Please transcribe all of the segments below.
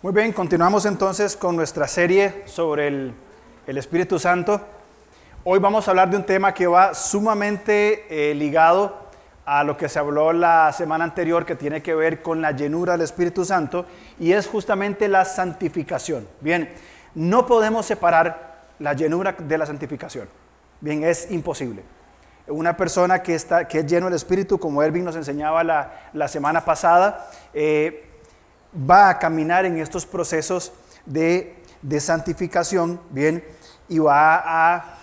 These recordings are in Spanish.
Muy bien, continuamos entonces con nuestra serie sobre el, Espíritu Santo. Hoy vamos a hablar de un tema que va sumamente eh, ligado a lo que se habló la semana anterior, que tiene que ver con la llenura del Espíritu Santo, y es justamente la santificación. Bien, no podemos separar la llenura de la santificación. Bien, es imposible. Una persona que, está, que es lleno del Espíritu, como Erwin nos enseñaba la, la semana pasada, eh, va a caminar en estos procesos de, santificación, bien, y va a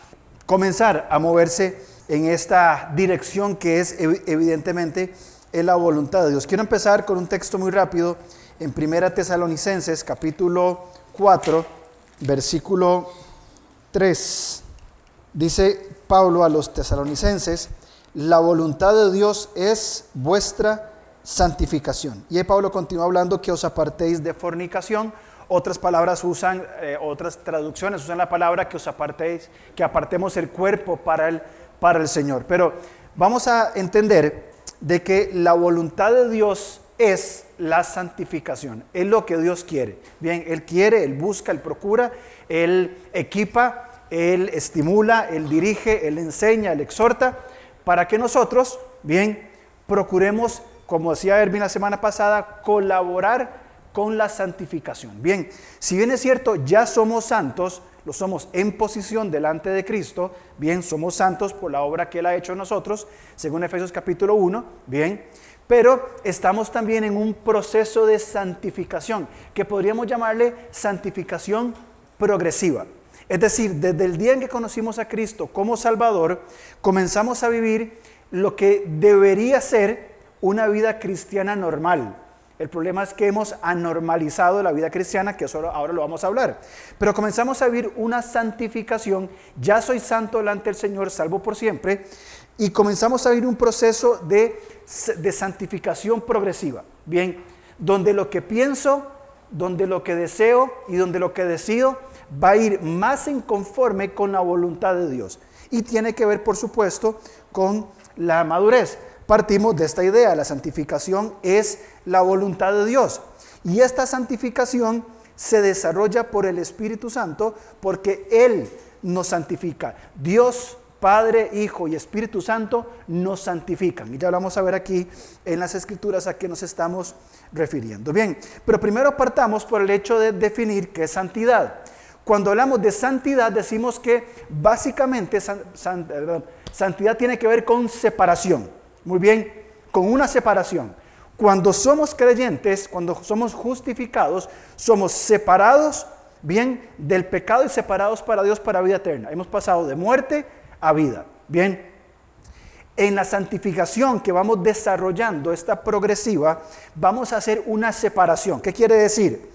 comenzar a moverse en esta dirección que es evidentemente en la voluntad de Dios. Quiero empezar con un texto muy rápido en Primera Tesalonicenses, capítulo 4, versículo 3. Dice Pablo a los tesalonicenses, la voluntad de Dios es vuestra santificación. Y ahí Pablo continúa hablando que os apartéis de fornicación. Otras palabras usan, eh, otras traducciones usan la palabra que os apartéis, que apartemos el cuerpo para el, para el Señor. Pero vamos a entender de que la voluntad de Dios es la santificación, es lo que Dios quiere. Bien, Él quiere, Él busca, Él procura, Él equipa, Él estimula, Él dirige, Él enseña, Él exhorta, para que nosotros, bien, procuremos como decía Erwin la semana pasada, colaborar con la santificación. Bien, si bien es cierto, ya somos santos, lo somos en posición delante de Cristo, bien, somos santos por la obra que Él ha hecho en nosotros, según Efesios capítulo 1, bien, pero estamos también en un proceso de santificación, que podríamos llamarle santificación progresiva. Es decir, desde el día en que conocimos a Cristo como Salvador, comenzamos a vivir lo que debería ser una vida cristiana normal. El problema es que hemos anormalizado la vida cristiana, que solo ahora lo vamos a hablar. Pero comenzamos a vivir una santificación. Ya soy santo delante del Señor, salvo por siempre. Y comenzamos a vivir un proceso de, de santificación progresiva. Bien, donde lo que pienso, donde lo que deseo y donde lo que decido va a ir más en conforme con la voluntad de Dios. Y tiene que ver, por supuesto, con la madurez partimos de esta idea, la santificación es la voluntad de Dios. Y esta santificación se desarrolla por el Espíritu Santo porque Él nos santifica. Dios, Padre, Hijo y Espíritu Santo nos santifican. Y ya vamos a ver aquí en las escrituras a qué nos estamos refiriendo. Bien, pero primero partamos por el hecho de definir qué es santidad. Cuando hablamos de santidad decimos que básicamente santidad tiene que ver con separación. Muy bien, con una separación. Cuando somos creyentes, cuando somos justificados, somos separados, bien, del pecado y separados para Dios para vida eterna. Hemos pasado de muerte a vida. Bien, en la santificación que vamos desarrollando, esta progresiva, vamos a hacer una separación. ¿Qué quiere decir?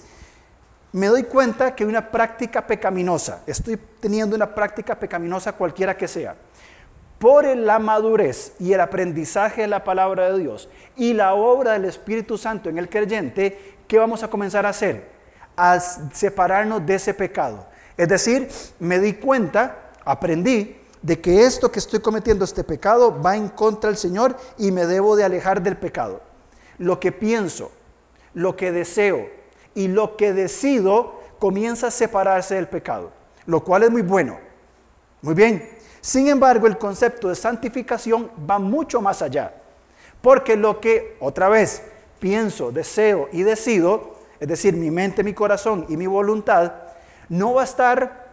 Me doy cuenta que hay una práctica pecaminosa, estoy teniendo una práctica pecaminosa cualquiera que sea por la madurez y el aprendizaje de la palabra de Dios y la obra del Espíritu Santo en el creyente, ¿qué vamos a comenzar a hacer? A separarnos de ese pecado. Es decir, me di cuenta, aprendí de que esto que estoy cometiendo, este pecado, va en contra del Señor y me debo de alejar del pecado. Lo que pienso, lo que deseo y lo que decido comienza a separarse del pecado, lo cual es muy bueno. Muy bien, sin embargo, el concepto de santificación va mucho más allá. Porque lo que, otra vez, pienso, deseo y decido, es decir, mi mente, mi corazón y mi voluntad, no va a estar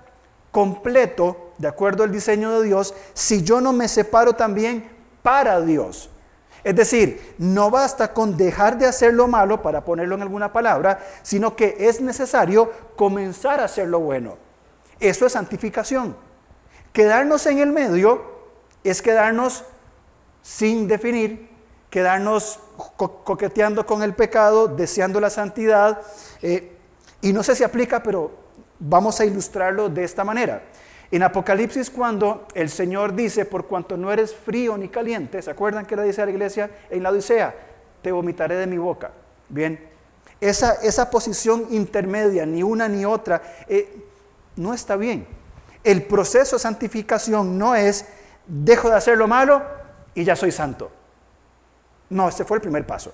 completo, de acuerdo al diseño de Dios, si yo no me separo también para Dios. Es decir, no basta con dejar de hacer lo malo, para ponerlo en alguna palabra, sino que es necesario comenzar a hacer lo bueno. Eso es santificación. Quedarnos en el medio es quedarnos sin definir, quedarnos coqueteando con el pecado, deseando la santidad. Eh, y no sé si aplica, pero vamos a ilustrarlo de esta manera. En Apocalipsis, cuando el Señor dice, por cuanto no eres frío ni caliente, ¿se acuerdan que le dice a la iglesia en la Odisea? Te vomitaré de mi boca. Bien, esa, esa posición intermedia, ni una ni otra, eh, no está bien. El proceso de santificación no es dejo de hacer lo malo y ya soy santo. No, ese fue el primer paso.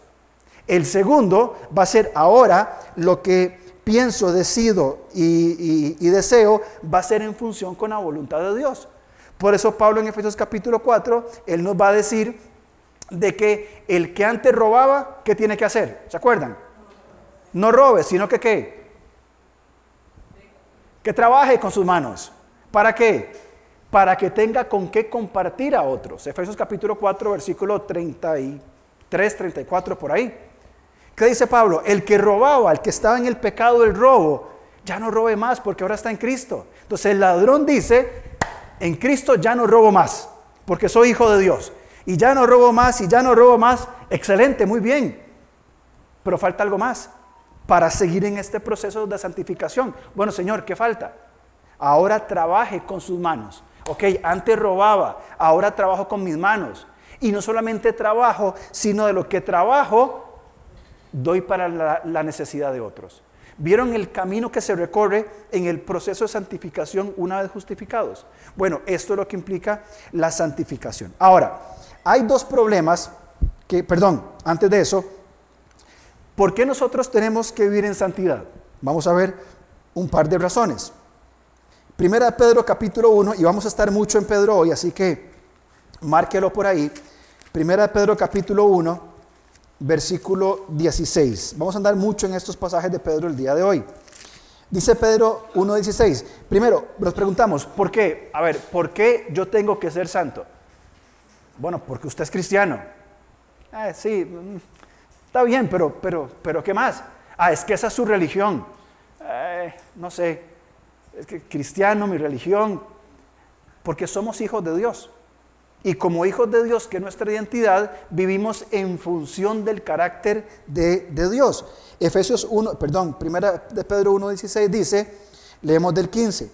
El segundo va a ser ahora lo que pienso, decido y, deseo va a ser en función con la voluntad de Dios. Por eso Pablo en Efesios capítulo 4, él nos va a decir de que el que antes robaba, ¿qué tiene que hacer? ¿Se acuerdan? No robe, sino que qué? Que trabaje con sus manos. ¿Para qué? Para que tenga con qué compartir a otros. Efesios capítulo 4, versículo 33, 34, por ahí. ¿Qué dice Pablo? El que robaba, el que estaba en el pecado del robo, ya no robe más porque ahora está en Cristo. Entonces el ladrón dice, en Cristo ya no robo más, porque soy hijo de Dios. Y ya no robo más, y ya no robo más. Excelente, muy bien. Pero falta algo más para seguir en este proceso de santificación. Bueno, Señor, ¿qué falta? Ahora trabaje con sus manos. Ok, antes robaba, ahora trabajo con mis manos. Y no solamente trabajo, sino de lo que trabajo, doy para la, necesidad de otros. ¿Vieron el camino que se recorre en el proceso de santificación una vez justificados? Bueno, esto es lo que implica la santificación. Ahora, hay dos problemas que, perdón, antes de eso, ¿por qué nosotros tenemos que vivir en santidad? Vamos a ver un par de razones. Primera de Pedro capítulo 1, y vamos a estar mucho en Pedro hoy, así que márquelo por ahí. Primera de Pedro capítulo 1, versículo 16. Vamos a andar mucho en estos pasajes de Pedro el día de hoy. Dice Pedro 1.16. Primero, nos preguntamos, ¿por qué? A ver, ¿por qué yo tengo que ser santo? Bueno, porque usted es cristiano. Eh, sí, mm, está bien, pero, pero, pero ¿qué más? Ah, es que esa es su religión. Eh, no sé, es que cristiano, mi religión, porque somos hijos de Dios. Y como hijos de Dios, que nuestra identidad, vivimos en función del carácter de, Dios. Efesios 1, perdón, primera de Pedro 1.16 dice, leemos del 15,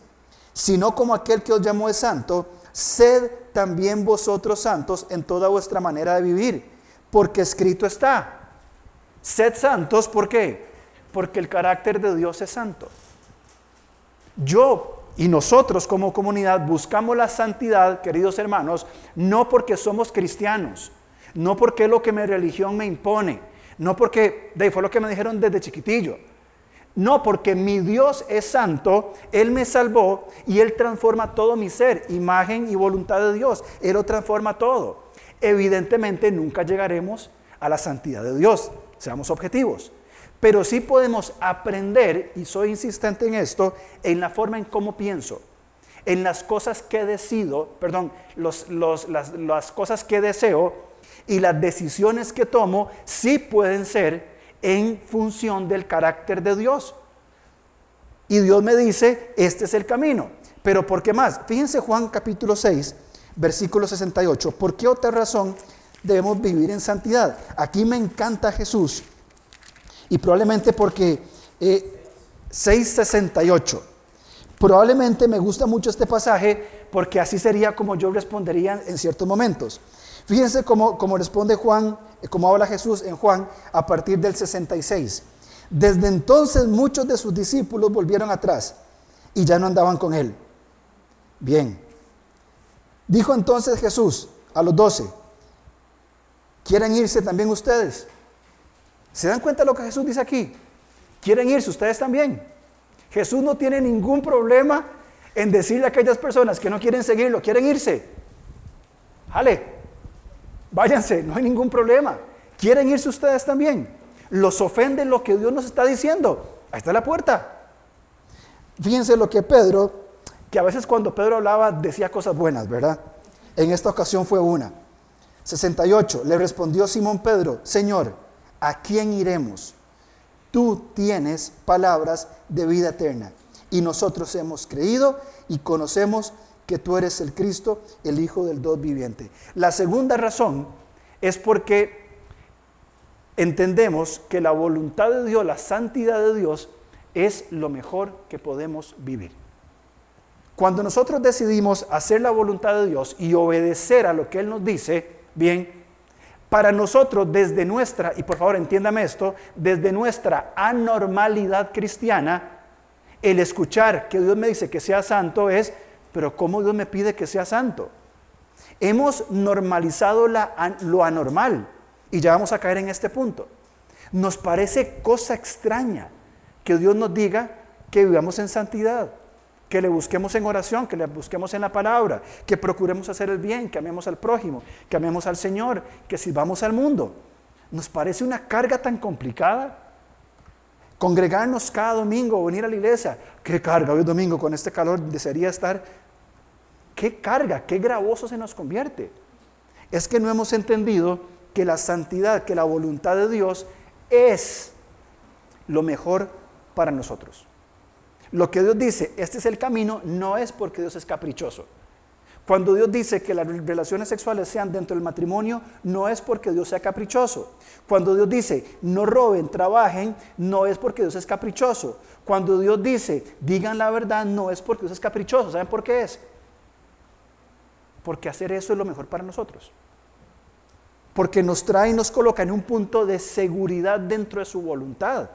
sino como aquel que os llamó es santo, sed también vosotros santos en toda vuestra manera de vivir, porque escrito está, sed santos, ¿por qué? Porque el carácter de Dios es santo. Yo y nosotros como comunidad buscamos la santidad, queridos hermanos, no porque somos cristianos, no porque es lo que mi religión me impone, no porque, de fue lo que me dijeron desde chiquitillo. No, porque mi Dios es santo, Él me salvó y Él transforma todo mi ser, imagen y voluntad de Dios. Él lo transforma todo. Evidentemente nunca llegaremos a la santidad de Dios, seamos objetivos. Pero sí podemos aprender, y soy insistente en esto, en la forma en cómo pienso, en las cosas que decido, perdón, las, las cosas que deseo y las decisiones que tomo, sí pueden ser en función del carácter de Dios. Y Dios me dice, este es el camino. Pero ¿por qué más? Fíjense Juan capítulo 6, versículo 68. ¿Por qué otra razón debemos vivir en santidad? Aquí me encanta Jesús y probablemente porque 668. Eh, probablemente me gusta mucho este pasaje porque así sería como yo respondería en ciertos momentos. Fíjense cómo, cómo responde Juan, eh, cómo habla Jesús en Juan a partir del 66. Desde entonces muchos de sus discípulos volvieron atrás y ya no andaban con él. Bien. Dijo entonces Jesús a los doce, ¿quieren irse también ustedes? ¿Se dan cuenta de lo que Jesús dice aquí? ¿Quieren irse ustedes también? Jesús no tiene ningún problema en decirle a aquellas personas que no quieren seguirlo, quieren irse. Jale, váyanse, no hay ningún problema. ¿Quieren irse ustedes también? ¿Los ofende lo que Dios nos está diciendo? Ahí está la puerta. Fíjense lo que Pedro, que a veces cuando Pedro hablaba decía cosas buenas, ¿verdad? En esta ocasión fue una. 68. Le respondió Simón Pedro, Señor, ¿a quién iremos? Tú tienes palabras de vida eterna y nosotros hemos creído y conocemos que tú eres el Cristo, el Hijo del Dios viviente. La segunda razón es porque entendemos que la voluntad de Dios, la santidad de Dios, es lo mejor que podemos vivir. Cuando nosotros decidimos hacer la voluntad de Dios y obedecer a lo que Él nos dice, bien, para nosotros, desde nuestra, y por favor entiéndame esto, desde nuestra anormalidad cristiana, el escuchar que Dios me dice que sea santo es, pero ¿cómo Dios me pide que sea santo? Hemos normalizado lo anormal y ya vamos a caer en este punto. Nos parece cosa extraña que Dios nos diga que vivamos en santidad, que le busquemos en oración, que le busquemos en la palabra, que procuremos hacer el bien, que amemos al prójimo, que amemos al Señor, que sirvamos al mundo. ¿Nos parece una carga tan complicada? Congregarnos cada domingo, venir a la iglesia. ¿Qué carga hoy domingo con este calor? Desearía estar. ¿Qué carga? ¿Qué gravoso se nos convierte? Es que no hemos entendido que la santidad, que la voluntad de Dios es lo mejor para nosotros. Lo que Dios dice, este es el camino, no es porque Dios es caprichoso. Cuando Dios dice que las relaciones sexuales sean dentro del matrimonio, no es porque Dios sea caprichoso. Cuando Dios dice, no roben, trabajen, no es porque Dios es caprichoso. Cuando Dios dice, digan la verdad, no es porque Dios es caprichoso. ¿Saben por qué es? Porque hacer eso es lo mejor para nosotros. Porque nos trae y nos coloca en un punto de seguridad dentro de su voluntad.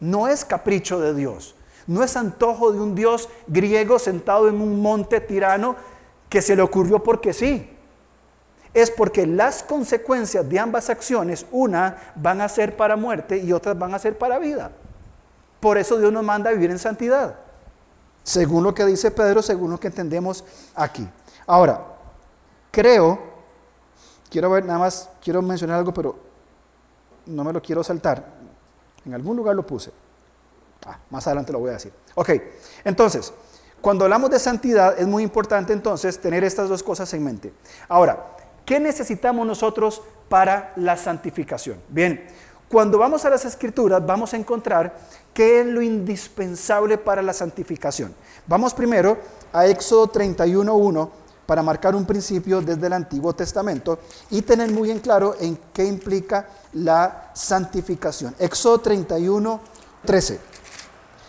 No es capricho de Dios. No es antojo de un Dios griego sentado en un monte tirano que se le ocurrió porque sí. Es porque las consecuencias de ambas acciones, una van a ser para muerte y otras van a ser para vida. Por eso Dios nos manda a vivir en santidad. Según lo que dice Pedro, según lo que entendemos aquí. Ahora, creo, quiero ver nada más, quiero mencionar algo, pero no me lo quiero saltar. En algún lugar lo puse. Ah, más adelante lo voy a decir. Ok, entonces, cuando hablamos de santidad es muy importante entonces tener estas dos cosas en mente. Ahora, ¿qué necesitamos nosotros para la santificación? Bien, cuando vamos a las escrituras vamos a encontrar qué es lo indispensable para la santificación. Vamos primero a Éxodo 31.1 para marcar un principio desde el Antiguo Testamento y tener muy en claro en qué implica la santificación. Éxodo 31.13.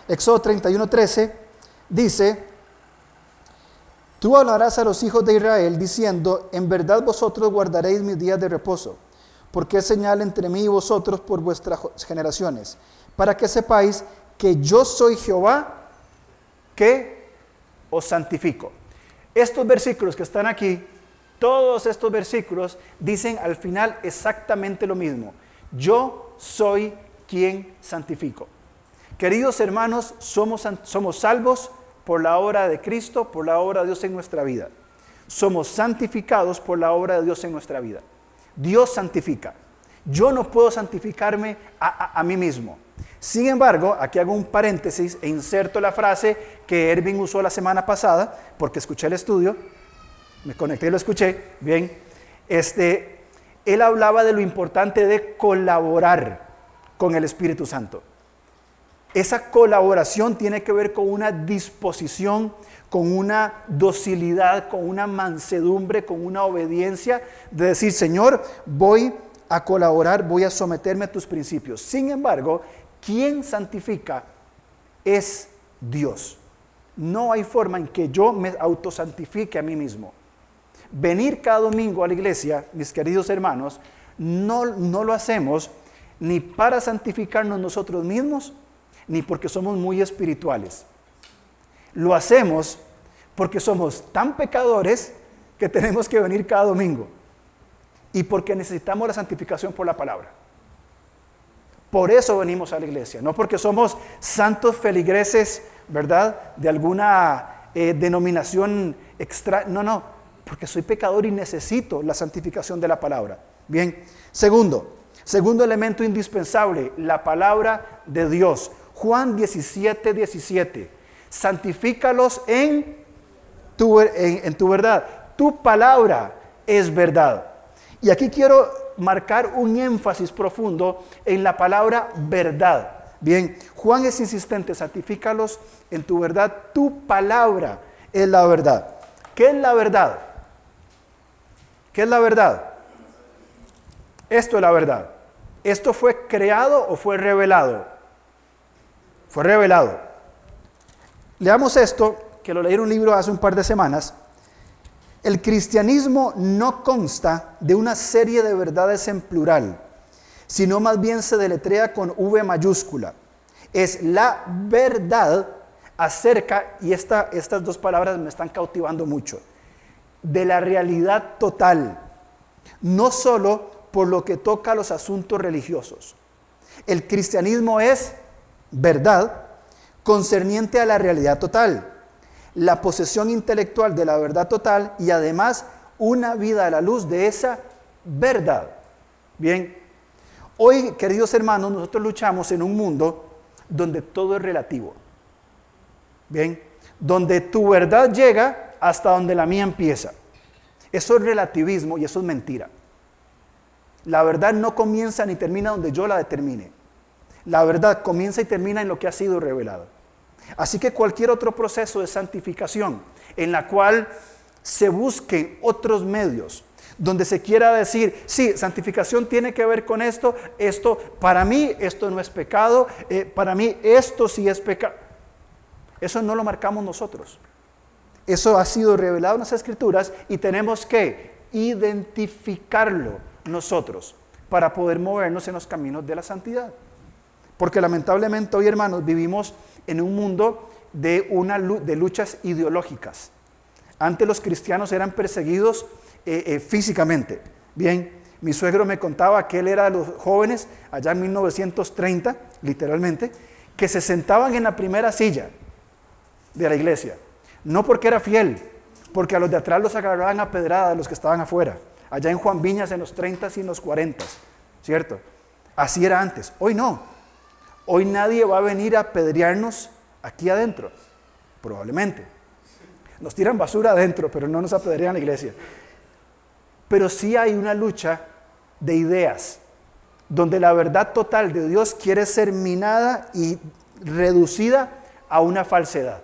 Éxodo 31.13 dice, tú hablarás a los hijos de Israel diciendo, en verdad vosotros guardaréis mis días de reposo, porque es señal entre mí y vosotros por vuestras generaciones, para que sepáis que yo soy Jehová que os santifico. Estos versículos que están aquí, todos estos versículos dicen al final exactamente lo mismo. Yo soy quien santifico. Queridos hermanos, somos, somos salvos por la obra de Cristo, por la obra de Dios en nuestra vida. Somos santificados por la obra de Dios en nuestra vida. Dios santifica. Yo no puedo santificarme a, mí mismo. Sin embargo, aquí hago un paréntesis e inserto la frase que Erwin usó la semana pasada, porque escuché el estudio, me conecté y lo escuché, bien. Este, él hablaba de lo importante de colaborar con el Espíritu Santo. Esa colaboración tiene que ver con una disposición, con una docilidad, con una mansedumbre, con una obediencia de decir, Señor, voy a colaborar, voy a someterme a tus principios. Sin embargo, quien santifica es Dios. No hay forma en que yo me autosantifique a mí mismo. Venir cada domingo a la iglesia, mis queridos hermanos, no, no lo hacemos ni para santificarnos nosotros mismos, ni porque somos muy espirituales. Lo hacemos porque somos tan pecadores que tenemos que venir cada domingo y porque necesitamos la santificación por la palabra. Por eso venimos a la iglesia, no porque somos santos feligreses, ¿verdad? De alguna eh, denominación extra. No, no, porque soy pecador y necesito la santificación de la palabra. Bien, segundo, segundo elemento indispensable, la palabra de Dios. Juan 17, 17. Santifícalos en tu, en, tu verdad. Tu palabra es verdad. Y aquí quiero marcar un énfasis profundo en la palabra verdad. Bien, Juan es insistente, santifícalos en tu verdad, tu palabra es la verdad. ¿Qué es la verdad? ¿Qué es la verdad? Esto es la verdad. ¿Esto fue creado o fue revelado? Fue revelado. Leamos esto, que lo leí en un libro hace un par de semanas. El cristianismo no consta de una serie de verdades en plural, sino más bien se deletrea con V mayúscula. Es la verdad acerca, y esta, estas dos palabras me están cautivando mucho, de la realidad total, no solo por lo que toca a los asuntos religiosos. El cristianismo es verdad concerniente a la realidad total, la posesión intelectual de la verdad total y además una vida a la luz de esa verdad. Bien, hoy, queridos hermanos, nosotros luchamos en un mundo donde todo es relativo. Bien, donde tu verdad llega hasta donde la mía empieza. Eso es relativismo y eso es mentira. La verdad no comienza ni termina donde yo la determine. La verdad comienza y termina en lo que ha sido revelado. Así que cualquier otro proceso de santificación en la cual se busquen otros medios, donde se quiera decir, sí, santificación tiene que ver con esto, esto, para mí esto no es pecado, eh, para mí esto sí es pecado. Eso no lo marcamos nosotros. Eso ha sido revelado en las escrituras y tenemos que identificarlo nosotros para poder movernos en los caminos de la santidad. Porque lamentablemente hoy, hermanos, vivimos en un mundo de, luchas ideológicas. Antes los cristianos eran perseguidos eh, eh, físicamente. Bien, mi suegro me contaba que él era de los jóvenes allá en 1930, literalmente, que se sentaban en la primera silla de la iglesia. No porque era fiel, porque a los de atrás los agarraban a pedrada, a los que estaban afuera. Allá en Juan Viñas en los 30 y en los 40, ¿cierto? Así era antes. Hoy no. Hoy nadie va a venir a apedrearnos aquí adentro, probablemente. Nos tiran basura adentro, pero no nos apedrean la iglesia. Pero sí hay una lucha de ideas, donde la verdad total de Dios quiere ser minada y reducida a una falsedad.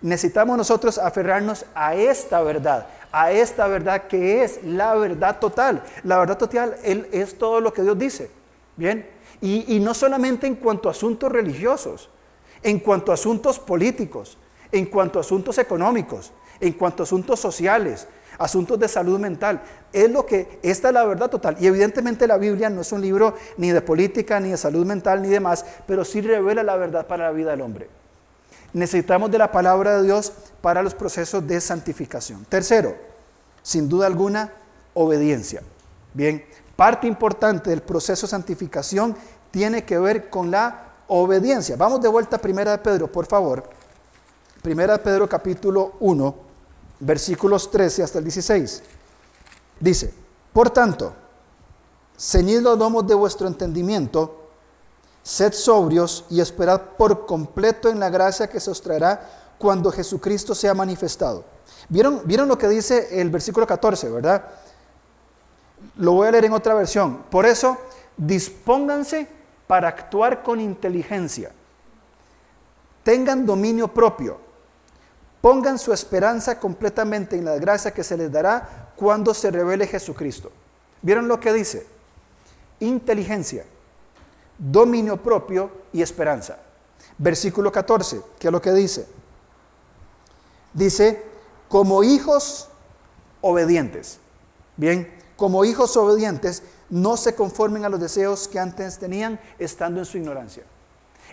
Necesitamos nosotros aferrarnos a esta verdad, a esta verdad que es la verdad total. La verdad total es todo lo que Dios dice. Bien, y, no solamente en cuanto a asuntos religiosos, en cuanto a asuntos políticos, en cuanto a asuntos económicos, en cuanto a asuntos sociales, asuntos de salud mental. Es lo que, esta es la verdad total. Y evidentemente la Biblia no es un libro ni de política, ni de salud mental, ni demás, pero sí revela la verdad para la vida del hombre. Necesitamos de la palabra de Dios para los procesos de santificación. Tercero, sin duda alguna, obediencia. Bien, parte importante del proceso de santificación tiene que ver con la obediencia. Vamos de vuelta a Primera de Pedro, por favor. Primera de Pedro capítulo 1, versículos 13 hasta el 16. Dice, por tanto, ceñid los domos de vuestro entendimiento, sed sobrios y esperad por completo en la gracia que se os traerá cuando Jesucristo sea manifestado. ¿Vieron, ¿Vieron lo que dice el versículo 14, verdad? Lo voy a leer en otra versión. Por eso, dispónganse para actuar con inteligencia. Tengan dominio propio. Pongan su esperanza completamente en la gracia que se les dará cuando se revele Jesucristo. ¿Vieron lo que dice? Inteligencia, dominio propio y esperanza. Versículo 14, ¿qué es lo que dice? Dice, como hijos obedientes. Bien, como hijos obedientes, no se conformen a los deseos que antes tenían estando en su ignorancia.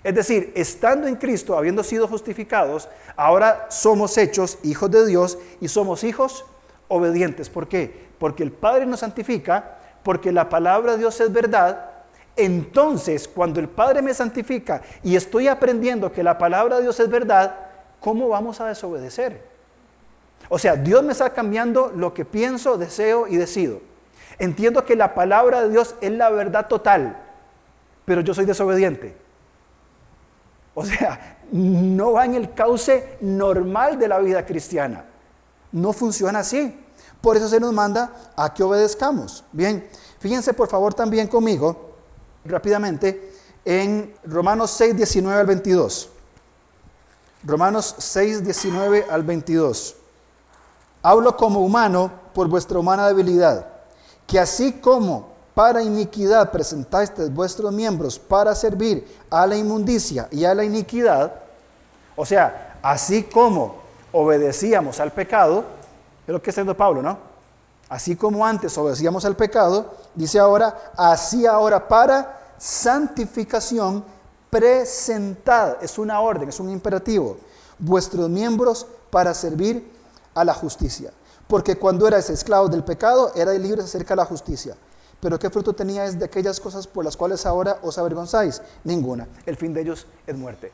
Es decir, estando en Cristo, habiendo sido justificados, ahora somos hechos hijos de Dios y somos hijos obedientes. ¿Por qué? Porque el Padre nos santifica, porque la palabra de Dios es verdad. Entonces, cuando el Padre me santifica y estoy aprendiendo que la palabra de Dios es verdad, ¿cómo vamos a desobedecer? O sea, Dios me está cambiando lo que pienso, deseo y decido. Entiendo que la palabra de Dios es la verdad total, pero yo soy desobediente. O sea, no va en el cauce normal de la vida cristiana. No funciona así. Por eso se nos manda a que obedezcamos. Bien, fíjense por favor también conmigo, rápidamente, en Romanos 6, 19 al 22. Romanos 6, 19 al 22. Hablo como humano por vuestra humana debilidad que así como para iniquidad presentáis vuestros miembros para servir a la inmundicia y a la iniquidad, o sea, así como obedecíamos al pecado, es lo que está diciendo Pablo, ¿no? Así como antes obedecíamos al pecado, dice ahora, así ahora para santificación presentad, es una orden, es un imperativo, vuestros miembros para servir a la justicia porque cuando erais esclavos del pecado, erais libres acerca de la justicia. Pero ¿qué fruto teníais de aquellas cosas por las cuales ahora os avergonzáis? Ninguna. El fin de ellos es muerte.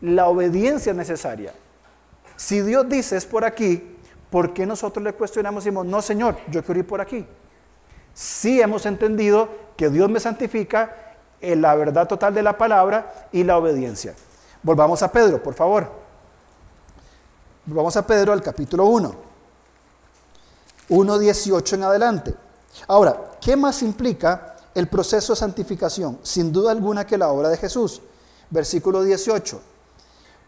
La obediencia es necesaria. Si Dios dice es por aquí, ¿por qué nosotros le cuestionamos y decimos, no Señor, yo quiero ir por aquí? Sí hemos entendido que Dios me santifica en la verdad total de la palabra y la obediencia. Volvamos a Pedro, por favor. Volvamos a Pedro al capítulo 1. 1.18 en adelante. Ahora, ¿qué más implica el proceso de santificación? Sin duda alguna que la obra de Jesús. Versículo 18.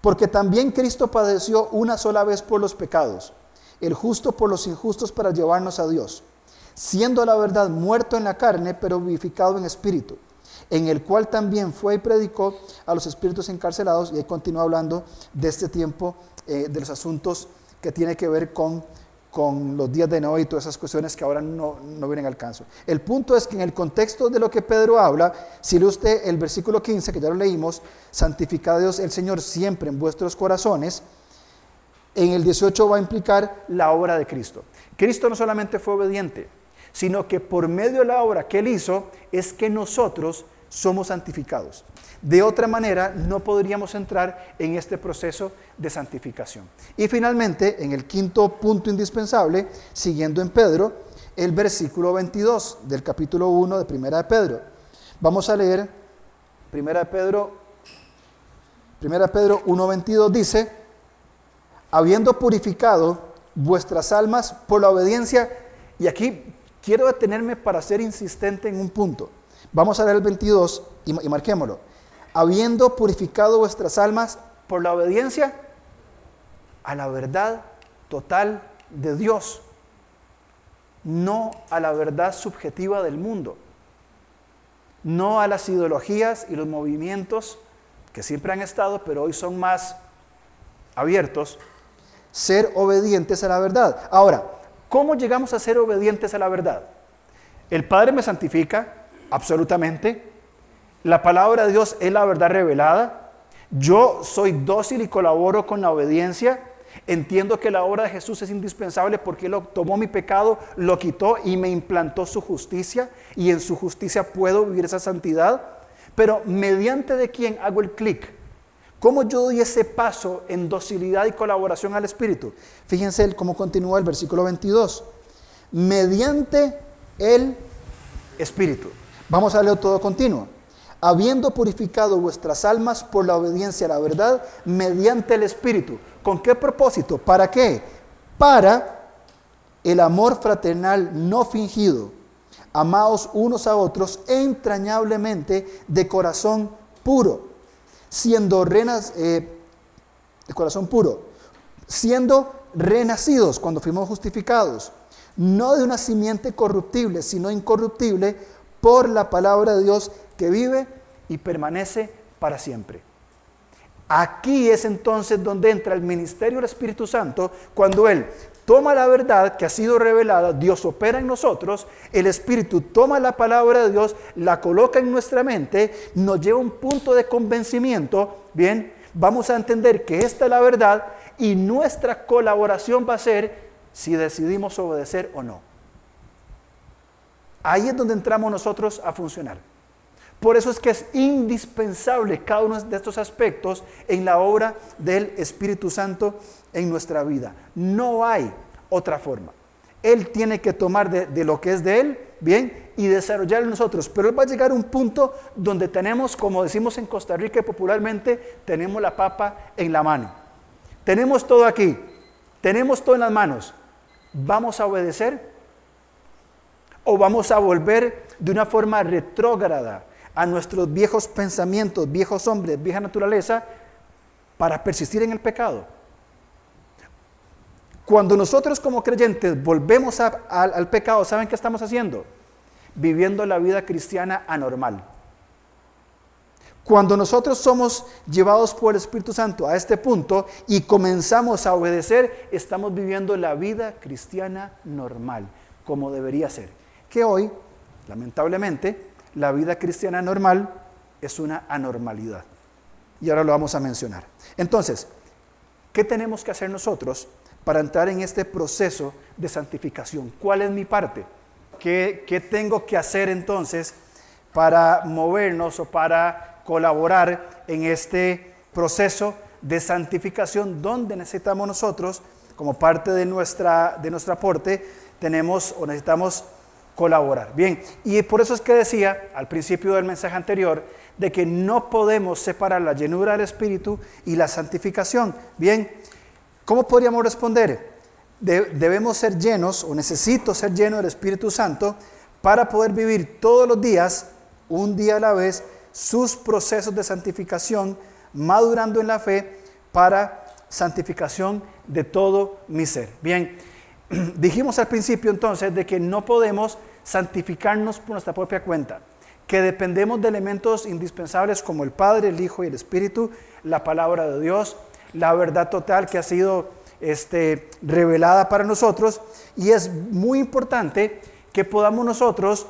Porque también Cristo padeció una sola vez por los pecados, el justo por los injustos para llevarnos a Dios, siendo la verdad muerto en la carne, pero vivificado en espíritu, en el cual también fue y predicó a los espíritus encarcelados, y ahí continúa hablando de este tiempo, eh, de los asuntos que tiene que ver con con los días de Noé y todas esas cuestiones que ahora no, no vienen al caso. El punto es que en el contexto de lo que Pedro habla, si lee usted el versículo 15, que ya lo leímos, santificad Dios el Señor siempre en vuestros corazones, en el 18 va a implicar la obra de Cristo. Cristo no solamente fue obediente, sino que por medio de la obra que él hizo es que nosotros somos santificados. De otra manera, no podríamos entrar en este proceso de santificación. Y finalmente, en el quinto punto indispensable, siguiendo en Pedro, el versículo 22 del capítulo 1 de Primera de Pedro. Vamos a leer Primera de Pedro, Primera de Pedro 1.22 dice, habiendo purificado vuestras almas por la obediencia, y aquí quiero detenerme para ser insistente en un punto. Vamos a leer el 22 y, y marquémoslo habiendo purificado vuestras almas por la obediencia a la verdad total de Dios, no a la verdad subjetiva del mundo, no a las ideologías y los movimientos que siempre han estado, pero hoy son más abiertos, ser obedientes a la verdad. Ahora, ¿cómo llegamos a ser obedientes a la verdad? El Padre me santifica, absolutamente, la palabra de Dios es la verdad revelada. Yo soy dócil y colaboro con la obediencia. Entiendo que la obra de Jesús es indispensable porque Él tomó mi pecado, lo quitó y me implantó su justicia. Y en su justicia puedo vivir esa santidad. Pero mediante de quién hago el clic. ¿Cómo yo doy ese paso en docilidad y colaboración al Espíritu? Fíjense cómo continúa el versículo 22. Mediante el Espíritu. Vamos a leer todo continuo habiendo purificado vuestras almas por la obediencia a la verdad mediante el Espíritu. ¿Con qué propósito? ¿Para qué? Para el amor fraternal no fingido. Amaos unos a otros entrañablemente de corazón puro, siendo renas, eh, de corazón puro, siendo renacidos cuando fuimos justificados, no de una simiente corruptible, sino incorruptible por la palabra de Dios que vive y permanece para siempre. Aquí es entonces donde entra el ministerio del Espíritu Santo, cuando Él toma la verdad que ha sido revelada, Dios opera en nosotros, el Espíritu toma la palabra de Dios, la coloca en nuestra mente, nos lleva a un punto de convencimiento, bien, vamos a entender que esta es la verdad y nuestra colaboración va a ser si decidimos obedecer o no. Ahí es donde entramos nosotros a funcionar. Por eso es que es indispensable cada uno de estos aspectos en la obra del Espíritu Santo en nuestra vida. No hay otra forma. Él tiene que tomar de, lo que es de Él, bien, y desarrollar en nosotros. Pero Él va a llegar a un punto donde tenemos, como decimos en Costa Rica popularmente, tenemos la papa en la mano. Tenemos todo aquí, tenemos todo en las manos. ¿Vamos a obedecer? ¿O vamos a volver de una forma retrógrada a nuestros viejos pensamientos, viejos hombres, vieja naturaleza, para persistir en el pecado. Cuando nosotros como creyentes volvemos al pecado, ¿saben qué estamos haciendo? Viviendo la vida cristiana anormal. Cuando nosotros somos llevados por el Espíritu Santo a este punto y comenzamos a obedecer, estamos viviendo la vida cristiana normal, como debería ser. Que hoy, lamentablemente, la vida cristiana normal es una anormalidad. Y ahora lo vamos a mencionar. Entonces, ¿qué tenemos que hacer nosotros para entrar en este proceso de santificación? ¿Cuál es mi parte? ¿qué, ¿qué tengo que hacer entonces para movernos o para colaborar en este proceso de santificación donde necesitamos nosotros, como parte de, nuestra, de nuestro aporte, tenemos o necesitamos colaborar. Bien, y por eso es que decía al principio del mensaje anterior de que no podemos separar la llenura del Espíritu y la santificación. Bien, ¿cómo podríamos responder? debemos ser llenos o necesito ser lleno del Espíritu Santo para poder vivir todos los días, un día a la vez, sus procesos de santificación, madurando en la fe para santificación de todo mi ser. Bien, dijimos al principio entonces de que no podemos santificarnos por nuestra propia cuenta, que dependemos de elementos indispensables como el Padre, el Hijo y el Espíritu, la palabra de Dios, la verdad total que ha sido este, revelada para nosotros y es muy importante que podamos nosotros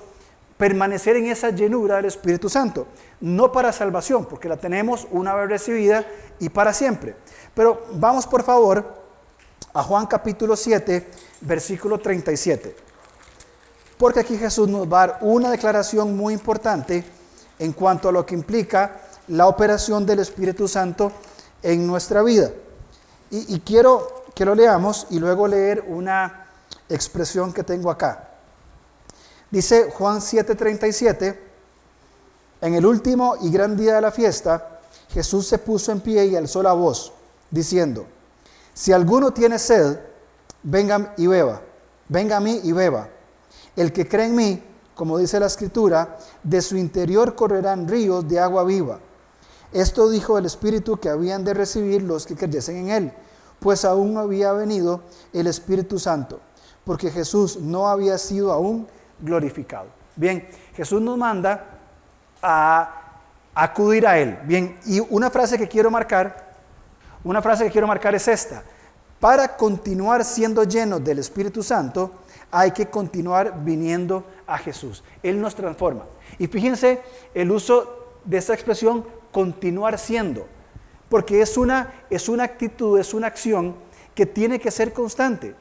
permanecer en esa llenura del Espíritu Santo, no para salvación, porque la tenemos una vez recibida y para siempre. Pero vamos por favor a Juan capítulo 7, versículo 37, porque aquí Jesús nos va a dar una declaración muy importante en cuanto a lo que implica la operación del Espíritu Santo en nuestra vida. Y, y quiero que lo leamos y luego leer una expresión que tengo acá. Dice Juan 7:37, en el último y gran día de la fiesta, Jesús se puso en pie y alzó la voz, diciendo, si alguno tiene sed, venga y beba, venga a mí y beba. El que cree en mí, como dice la escritura, de su interior correrán ríos de agua viva. Esto dijo el Espíritu que habían de recibir los que creyesen en él, pues aún no había venido el Espíritu Santo, porque Jesús no había sido aún glorificado. Bien, Jesús nos manda a acudir a Él. Bien, y una frase que quiero marcar, una frase que quiero marcar es esta. Para continuar siendo llenos del Espíritu Santo, hay que continuar viniendo a Jesús. Él nos transforma. Y fíjense el uso de esa expresión, continuar siendo, porque es una, es una actitud, es una acción que tiene que ser constante.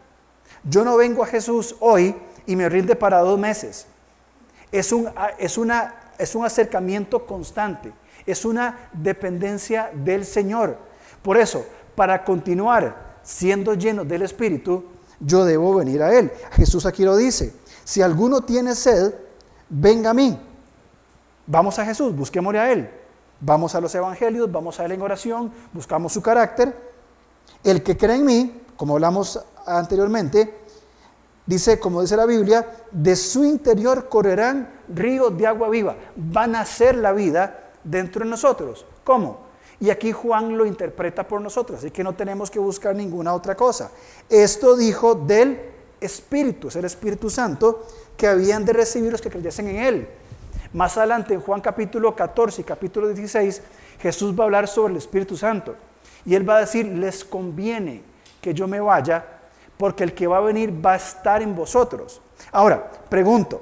Yo no vengo a Jesús hoy y me rinde para dos meses. Es un, es, una, es un acercamiento constante, es una dependencia del Señor. Por eso, para continuar siendo lleno del Espíritu, yo debo venir a Él. Jesús aquí lo dice, si alguno tiene sed, venga a mí. Vamos a Jesús, busquémosle a Él. Vamos a los evangelios, vamos a Él en oración, buscamos su carácter. El que cree en mí, como hablamos anteriormente, Dice, como dice la Biblia, de su interior correrán ríos de agua viva. Van a ser la vida dentro de nosotros. ¿Cómo? Y aquí Juan lo interpreta por nosotros, así que no tenemos que buscar ninguna otra cosa. Esto dijo del Espíritu, es el Espíritu Santo que habían de recibir los que creyesen en Él. Más adelante en Juan capítulo 14 y capítulo 16, Jesús va a hablar sobre el Espíritu Santo. Y Él va a decir, les conviene que yo me vaya porque el que va a venir va a estar en vosotros. Ahora, pregunto,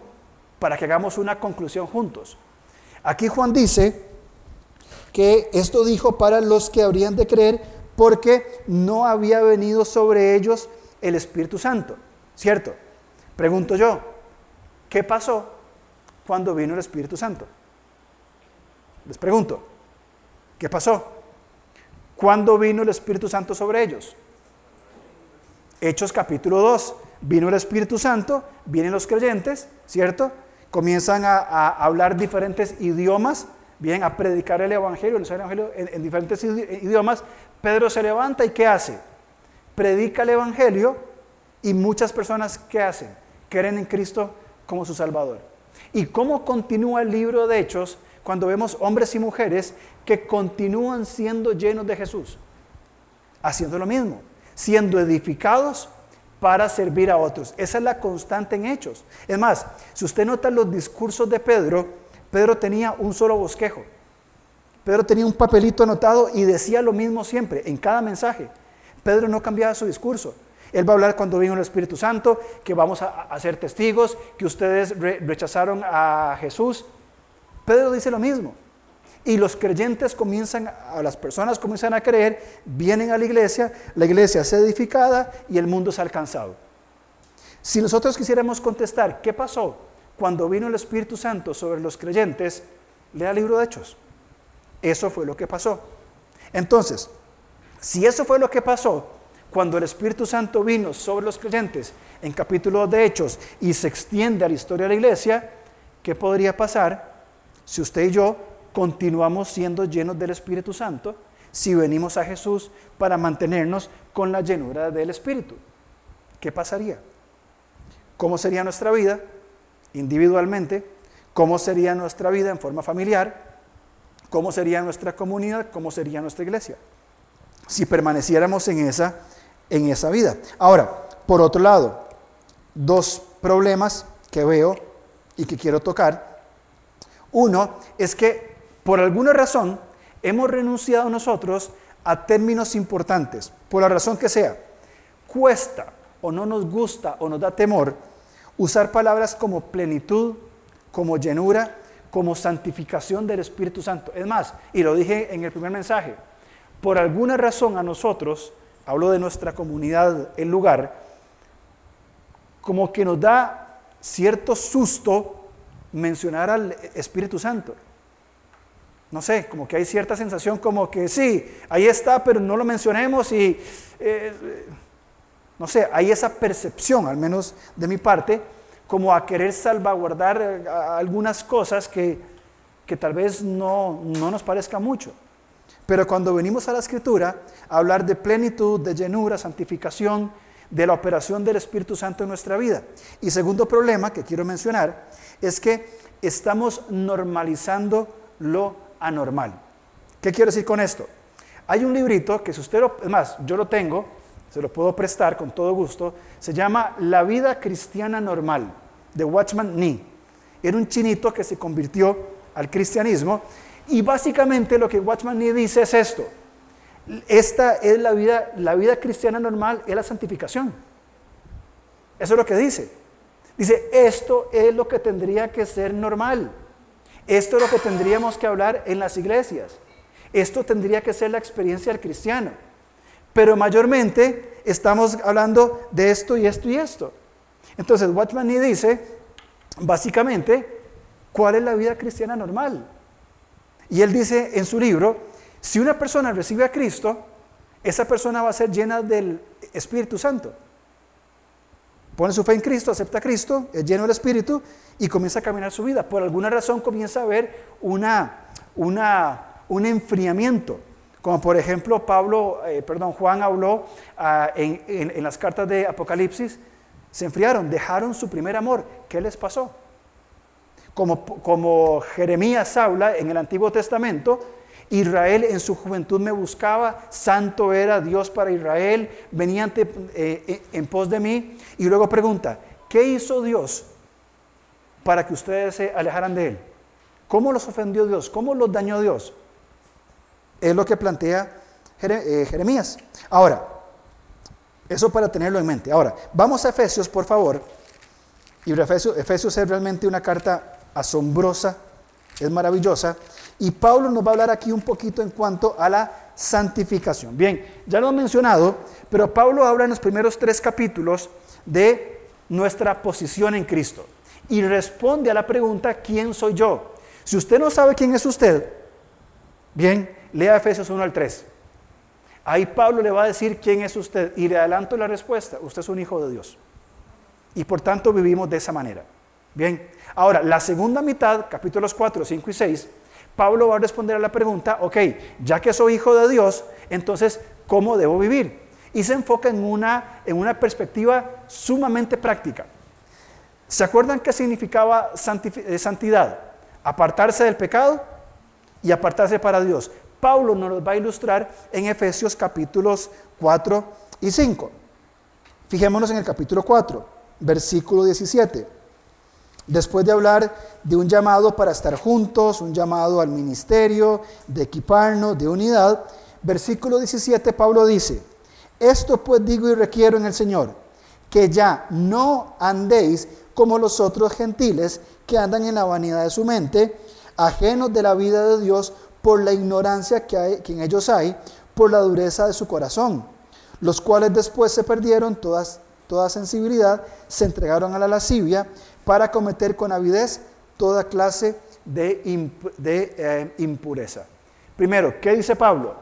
para que hagamos una conclusión juntos. Aquí Juan dice que esto dijo para los que habrían de creer porque no había venido sobre ellos el Espíritu Santo, ¿cierto? Pregunto yo, ¿qué pasó cuando vino el Espíritu Santo? Les pregunto, ¿qué pasó? ¿Cuándo vino el Espíritu Santo sobre ellos? Hechos capítulo 2, vino el Espíritu Santo, vienen los creyentes, ¿cierto? Comienzan a, hablar diferentes idiomas, bien, a predicar el Evangelio, el Evangelio en, diferentes idiomas. Pedro se levanta y ¿qué hace? Predica el Evangelio y muchas personas ¿qué hacen? Creen en Cristo como su Salvador. ¿Y cómo continúa el libro de Hechos cuando vemos hombres y mujeres que continúan siendo llenos de Jesús? Haciendo lo mismo siendo edificados para servir a otros. Esa es la constante en hechos. Es más, si usted nota los discursos de Pedro, Pedro tenía un solo bosquejo. Pedro tenía un papelito anotado y decía lo mismo siempre, en cada mensaje. Pedro no cambiaba su discurso. Él va a hablar cuando vino el Espíritu Santo, que vamos a, ser testigos, que ustedes rechazaron a Jesús. Pedro dice lo mismo. Y los creyentes comienzan, a las personas comienzan a creer, vienen a la iglesia, la iglesia es edificada y el mundo es alcanzado. Si nosotros quisiéramos contestar, ¿qué pasó cuando vino el Espíritu Santo sobre los creyentes? Lea el libro de Hechos. Eso fue lo que pasó. Entonces, si eso fue lo que pasó cuando el Espíritu Santo vino sobre los creyentes en capítulo de Hechos y se extiende a la historia de la iglesia, ¿qué podría pasar si usted y yo continuamos siendo llenos del Espíritu Santo si venimos a Jesús para mantenernos con la llenura del Espíritu? ¿Qué pasaría? ¿Cómo sería nuestra vida individualmente? ¿Cómo sería nuestra vida en forma familiar? ¿Cómo sería nuestra comunidad? ¿Cómo sería nuestra iglesia? Si permaneciéramos en esa, en esa vida. Ahora, por otro lado, dos problemas que veo y que quiero tocar. Uno es que por alguna razón hemos renunciado nosotros a términos importantes, por la razón que sea. Cuesta o no nos gusta o nos da temor usar palabras como plenitud, como llenura, como santificación del Espíritu Santo. Es más, y lo dije en el primer mensaje, por alguna razón a nosotros, hablo de nuestra comunidad, el lugar, como que nos da cierto susto mencionar al Espíritu Santo. No sé, como que hay cierta sensación como que sí, ahí está, pero no lo mencionemos y, eh, no sé, hay esa percepción, al menos de mi parte, como a querer salvaguardar eh, algunas cosas que, que tal vez no, no nos parezca mucho. Pero cuando venimos a la escritura a hablar de plenitud, de llenura, santificación, de la operación del Espíritu Santo en nuestra vida. Y segundo problema que quiero mencionar es que estamos normalizando lo anormal. ¿Qué quiero decir con esto? Hay un librito que si usted lo, más, yo lo tengo, se lo puedo prestar con todo gusto, se llama La vida cristiana normal, de Watchman Nee. Era un chinito que se convirtió al cristianismo y básicamente lo que Watchman Nee dice es esto. Esta es la vida, la vida cristiana normal, es la santificación. Eso es lo que dice. Dice, esto es lo que tendría que ser normal. Esto es lo que tendríamos que hablar en las iglesias. Esto tendría que ser la experiencia del cristiano. Pero mayormente estamos hablando de esto y esto y esto. Entonces, Watchman Nee dice, básicamente, ¿cuál es la vida cristiana normal? Y él dice en su libro, si una persona recibe a Cristo, esa persona va a ser llena del Espíritu Santo. Pone su fe en Cristo, acepta a Cristo, es lleno del Espíritu y comienza a caminar su vida. Por alguna razón comienza a haber una, un enfriamiento. Como por ejemplo Pablo, eh, perdón, Juan habló ah, en, las cartas de Apocalipsis, se enfriaron, dejaron su primer amor. ¿Qué les pasó? Como, como Jeremías habla en el Antiguo Testamento, Israel en su juventud me buscaba, santo era Dios para Israel, venía eh, eh, en pos de mí. Y luego pregunta, ¿qué hizo Dios para que ustedes se alejaran de Él? ¿Cómo los ofendió Dios? ¿Cómo los dañó Dios? Es lo que plantea eh, Jeremías. Ahora, eso para tenerlo en mente. Ahora, vamos a Efesios, por favor. Y Efesios, es realmente una carta asombrosa, es maravillosa. Y Pablo nos va a hablar aquí un poquito en cuanto a la santificación. Bien, ya lo he mencionado, pero Pablo habla en los primeros tres capítulos de nuestra posición en Cristo y responde a la pregunta, ¿quién soy yo? Si usted no sabe quién es usted, bien, lea Efesios 1 al 3. Ahí Pablo le va a decir quién es usted y le adelanto la respuesta, usted es un hijo de Dios. Y por tanto vivimos de esa manera. Bien, ahora la segunda mitad, capítulos 4, 5 y 6, Pablo va a responder a la pregunta, ok, ya que soy hijo de Dios, entonces, ¿cómo debo vivir? Y se enfoca en una, en una perspectiva sumamente práctica. ¿Se acuerdan qué significaba eh, santidad? Apartarse del pecado y apartarse para Dios. Pablo nos lo va a ilustrar en Efesios capítulos 4 y 5. Fijémonos en el capítulo 4, versículo 17. Después de hablar de un llamado para estar juntos, un llamado al ministerio, de equiparnos, de unidad, versículo 17 Pablo dice, esto pues digo y requiero en el Señor, que ya no andéis como los otros gentiles que andan en la vanidad de su mente, ajenos de la vida de Dios por la ignorancia que, hay, que en ellos hay, por la dureza de su corazón, los cuales después se perdieron todas, toda sensibilidad, se entregaron a la lascivia para cometer con avidez toda clase de, eh, impureza. Primero, ¿qué dice Pablo?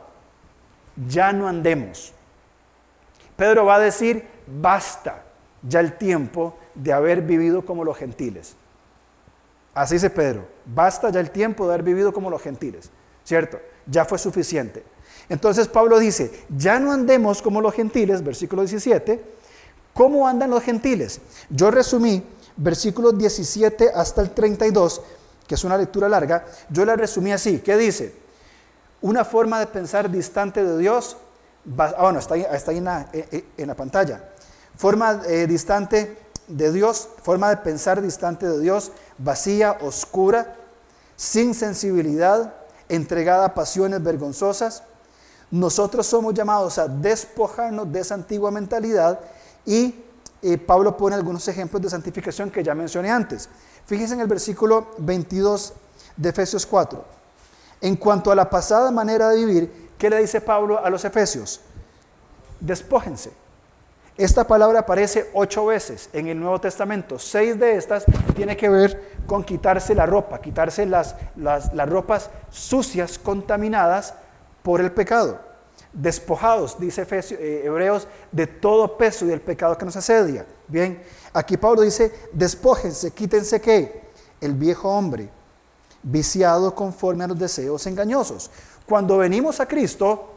Ya no andemos. Pedro va a decir, basta ya el tiempo de haber vivido como los gentiles. Así dice Pedro, basta ya el tiempo de haber vivido como los gentiles, ¿cierto? Ya fue suficiente. Entonces Pablo dice, ya no andemos como los gentiles, versículo 17. ¿Cómo andan los gentiles? Yo resumí versículos 17 hasta el 32, que es una lectura larga, yo la resumí así. ¿Qué dice? Una forma de pensar distante de Dios, ah, bueno, está ahí, está ahí en, la, pantalla. Forma eh, distante de Dios, forma de pensar distante de Dios, vacía, oscura, sin sensibilidad, entregada a pasiones vergonzosas. Nosotros somos llamados a despojarnos de esa antigua mentalidad y eh, Pablo pone algunos ejemplos de santificación que ya mencioné antes. Fíjense en el versículo 22 de Efesios 4. En cuanto a la pasada manera de vivir, ¿qué le dice Pablo a los Efesios? Despójense. Esta palabra aparece ocho veces en el Nuevo Testamento. Seis de estas tiene que ver con quitarse la ropa, quitarse las, las, ropas sucias, contaminadas por el pecado. Despojados, dice eh, Hebreos, de todo peso y del pecado que nos asedia. Bien, aquí Pablo dice, despójense, quítense qué? El viejo hombre, viciado conforme a los deseos engañosos. Cuando venimos a Cristo,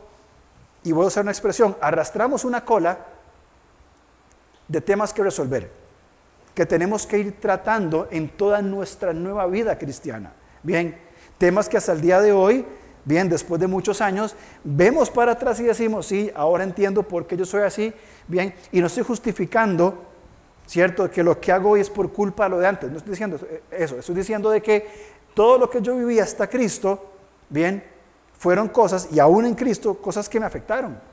y voy a usar una expresión, arrastramos una cola de temas que resolver, que tenemos que ir tratando en toda nuestra nueva vida cristiana. Bien, temas que hasta el día de hoy, bien, después de muchos años, vemos para atrás y decimos, sí, ahora entiendo por qué yo soy así, bien, y no estoy justificando, ¿cierto?, que lo que hago hoy es por culpa de lo de antes. No estoy diciendo eso, estoy diciendo de que todo lo que yo viví hasta Cristo, bien, fueron cosas, y aún en Cristo, cosas que me afectaron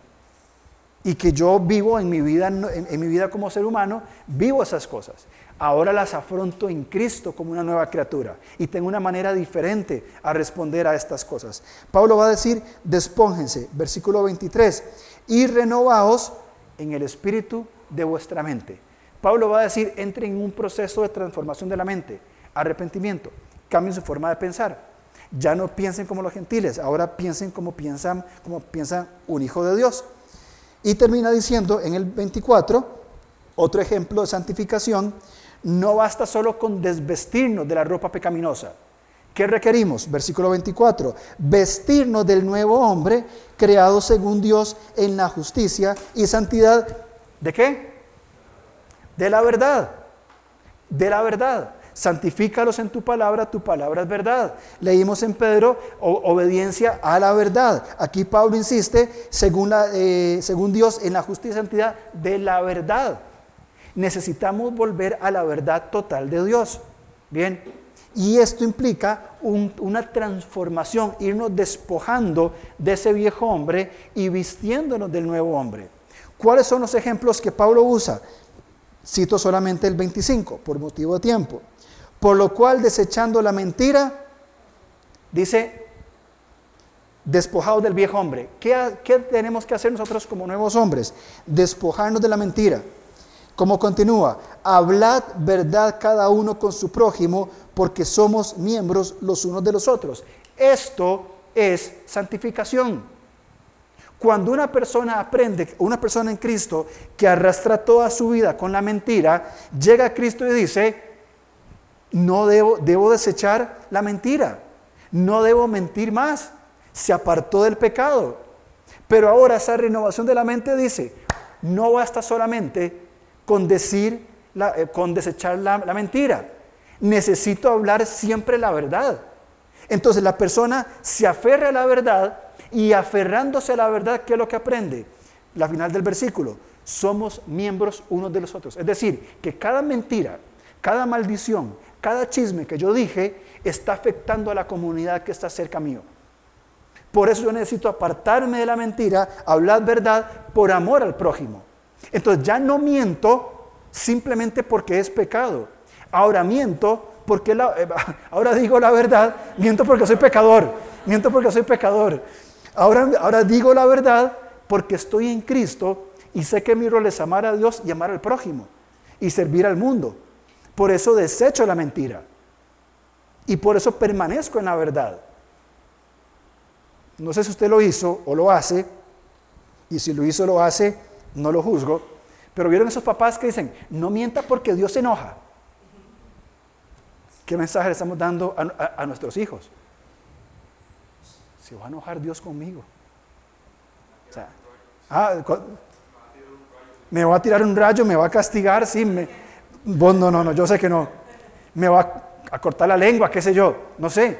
y que yo vivo en mi vida, en, mi vida como ser humano, vivo esas cosas. Ahora las afronto en Cristo como una nueva criatura y tengo una manera diferente a responder a estas cosas. Pablo va a decir, despóngense, versículo 23, y renovaos en el espíritu de vuestra mente. Pablo va a decir, entren en un proceso de transformación de la mente, arrepentimiento, cambien su forma de pensar. Ya no piensen como los gentiles, ahora piensen como piensan, como piensa un hijo de Dios. Y termina diciendo en el 24, otro ejemplo de santificación, no basta solo con desvestirnos de la ropa pecaminosa. ¿Qué requerimos? Versículo 24, vestirnos del nuevo hombre creado según Dios en la justicia y santidad. ¿De qué? De la verdad. De la verdad santifícalos en tu palabra, tu palabra es verdad. Leímos en Pedro obediencia a la verdad. Aquí Pablo insiste, según, eh, según Dios, en la justicia y santidad de la verdad. Necesitamos volver a la verdad total de Dios. Bien, y esto implica una transformación, irnos despojando de ese viejo hombre y vistiéndonos del nuevo hombre. ¿Cuáles son los ejemplos que Pablo usa? Cito solamente el 25 por motivo de tiempo. Por lo cual, desechando la mentira, dice, despojados del viejo hombre. ¿Qué, ¿Qué, tenemos que hacer nosotros como nuevos hombres? Despojarnos de la mentira. Como continúa, hablad verdad cada uno con su prójimo, porque somos miembros los unos de los otros. Esto es santificación. Cuando una persona aprende, una persona en Cristo que arrastra toda su vida con la mentira, llega a Cristo y dice, no debo, debo desechar la mentira. No debo mentir más. Se apartó del pecado. Pero ahora esa renovación de la mente dice, no basta solamente con decir, eh, con desechar la, la mentira. Necesito hablar siempre la verdad. Entonces la persona se aferra a la verdad y aferrándose a la verdad, ¿qué es lo que aprende? La final del versículo, somos miembros unos de los otros. Es decir, que cada mentira, cada maldición, cada chisme que yo dije está afectando a la comunidad que está cerca mío. Por eso yo necesito apartarme de la mentira, hablar verdad por amor al prójimo. Entonces ya no miento simplemente porque es pecado. Ahora miento porque eh, ahora digo la verdad, miento porque soy pecador, miento porque soy pecador. Ahora, ahora digo la verdad porque estoy en Cristo Y sé que mi rol es amar a Dios y amar al prójimo y servir al mundo. Por eso desecho la mentira. Y por eso permanezco en la verdad. No sé si usted lo hizo o lo hace. Y si lo hizo o lo hace, no lo juzgo. Pero vieron esos papás que dicen, no mienta porque Dios se enoja. ¿Qué mensaje le estamos dando a, nuestros hijos? Se va a enojar Dios conmigo. O sea, ah, me va a tirar un rayo, me va a castigar, sí, me, no, no, no, yo sé que no. Me va a cortar la lengua, qué sé yo, no sé.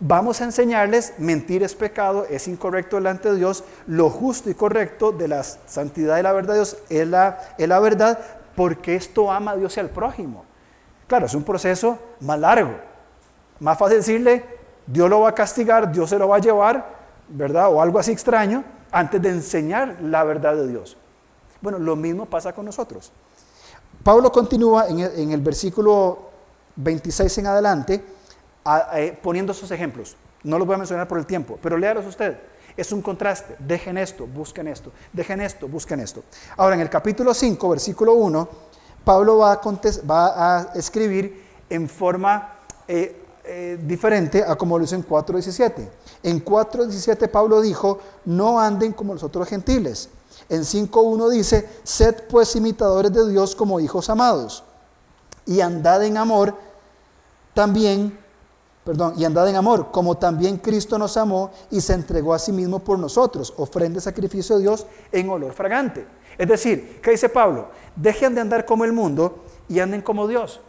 Vamos a enseñarles, mentir es pecado, es incorrecto delante de Dios, lo justo y correcto de la santidad y la verdad de Dios es la, es la verdad, porque esto ama a Dios y al prójimo. Claro, es un proceso más largo. Más fácil decirle, Dios lo va a castigar, Dios se lo va a llevar, ¿verdad? O algo así extraño, antes de enseñar la verdad de Dios. Bueno, lo mismo pasa con nosotros. Pablo continúa en el, versículo 26 en adelante eh, poniendo esos ejemplos. No los voy a mencionar por el tiempo, pero léalos usted. Es un contraste. Dejen esto, busquen esto. Dejen esto, busquen esto. Ahora, en el capítulo 5, versículo 1, Pablo va a, escribir en forma eh, eh, diferente a como lo hizo en 4.17. En 4.17 Pablo dijo, no anden como los otros gentiles en 5.1 dice, sed pues imitadores de Dios como hijos amados y andad en amor también, perdón, y andad en amor, como también Cristo nos amó y se entregó a sí mismo por nosotros, ofrende sacrificio a Dios en olor fragante. Es decir, ¿qué dice Pablo? Dejen de andar como el mundo y anden como Dios.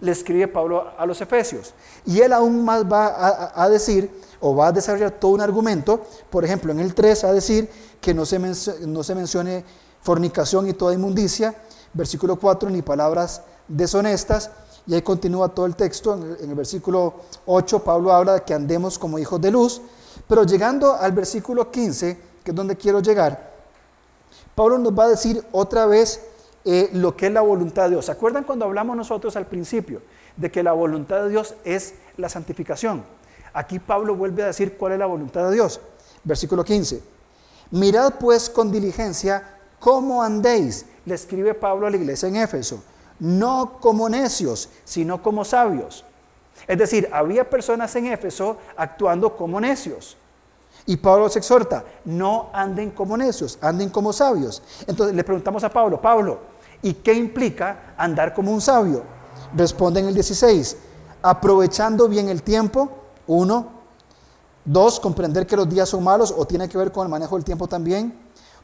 Le escribe Pablo a los Efesios. Y él aún más va a, a decir, o va a desarrollar todo un argumento, por ejemplo, en el 3 a decir que no se, no se mencione fornicación y toda inmundicia, versículo 4, ni palabras deshonestas, y ahí continúa todo el texto, en el, versículo 8 Pablo habla de que andemos como hijos de luz, pero llegando al versículo 15, que es donde quiero llegar, Pablo nos va a decir otra vez eh, lo que es la voluntad de Dios. ¿Se acuerdan cuando hablamos nosotros al principio de que la voluntad de Dios es la santificación? Aquí Pablo vuelve a decir cuál es la voluntad de Dios. Versículo 15. Mirad pues con diligencia cómo andéis, le escribe Pablo a la iglesia en Éfeso, no como necios, sino como sabios. Es decir, había personas en Éfeso actuando como necios. Y Pablo se exhorta, no anden como necios, anden como sabios. Entonces le preguntamos a Pablo, Pablo, ¿y qué implica andar como un sabio? Responde en el 16, aprovechando bien el tiempo, uno, Dos, comprender que los días son malos o tiene que ver con el manejo del tiempo también.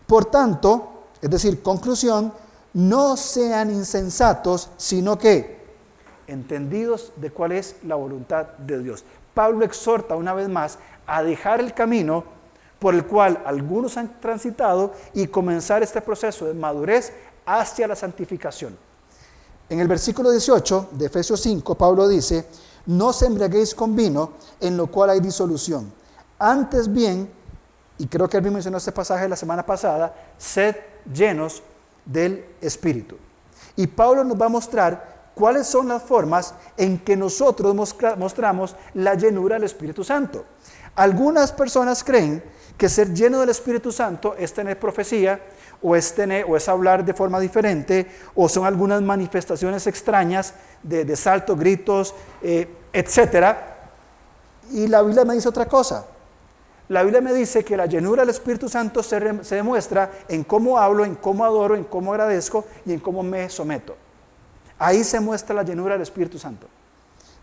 Por tanto, es decir, conclusión, no sean insensatos, sino que entendidos de cuál es la voluntad de Dios. Pablo exhorta una vez más a dejar el camino por el cual algunos han transitado y comenzar este proceso de madurez hacia la santificación. En el versículo 18 de Efesios 5, Pablo dice, no se embriaguéis con vino, en lo cual hay disolución. Antes bien, y creo que él mencionó este pasaje la semana pasada, sed llenos del Espíritu. Y Pablo nos va a mostrar cuáles son las formas en que nosotros mostramos la llenura del Espíritu Santo. Algunas personas creen que ser lleno del Espíritu Santo es tener profecía, o es, tener, o es hablar de forma diferente, o son algunas manifestaciones extrañas de, salto, gritos, eh, etc. Y la Biblia me dice otra cosa. La Biblia me dice que la llenura del Espíritu Santo se, se demuestra en cómo hablo, en cómo adoro, en cómo agradezco y en cómo me someto. Ahí se muestra la llenura del Espíritu Santo.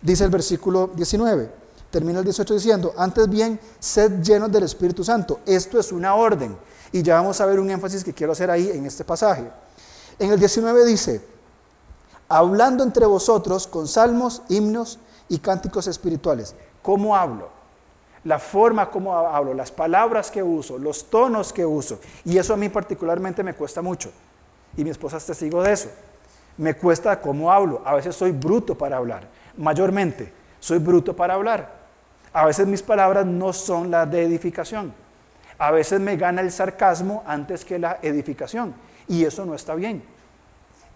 Dice el versículo 19, termina el 18 diciendo, antes bien, sed llenos del Espíritu Santo. Esto es una orden. Y ya vamos a ver un énfasis que quiero hacer ahí en este pasaje. En el 19 dice, hablando entre vosotros con salmos, himnos y cánticos espirituales. ¿Cómo hablo? La forma como hablo, las palabras que uso, los tonos que uso. Y eso a mí particularmente me cuesta mucho. Y mi esposa es testigo de eso. Me cuesta cómo hablo. A veces soy bruto para hablar. Mayormente, soy bruto para hablar. A veces mis palabras no son las de edificación. A veces me gana el sarcasmo antes que la edificación. Y eso no está bien.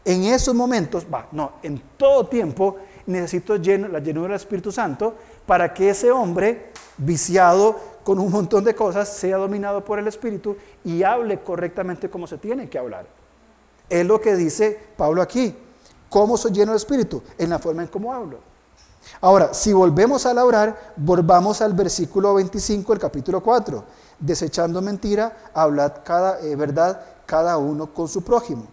En esos momentos, va, no, en todo tiempo necesito la llenura del Espíritu Santo para que ese hombre viciado con un montón de cosas, sea dominado por el Espíritu y hable correctamente como se tiene que hablar. Es lo que dice Pablo aquí. ¿Cómo soy lleno del Espíritu? En la forma en cómo hablo. Ahora, si volvemos a orar, volvamos al versículo 25 del capítulo 4. Desechando mentira, hablad cada eh, verdad cada uno con su prójimo.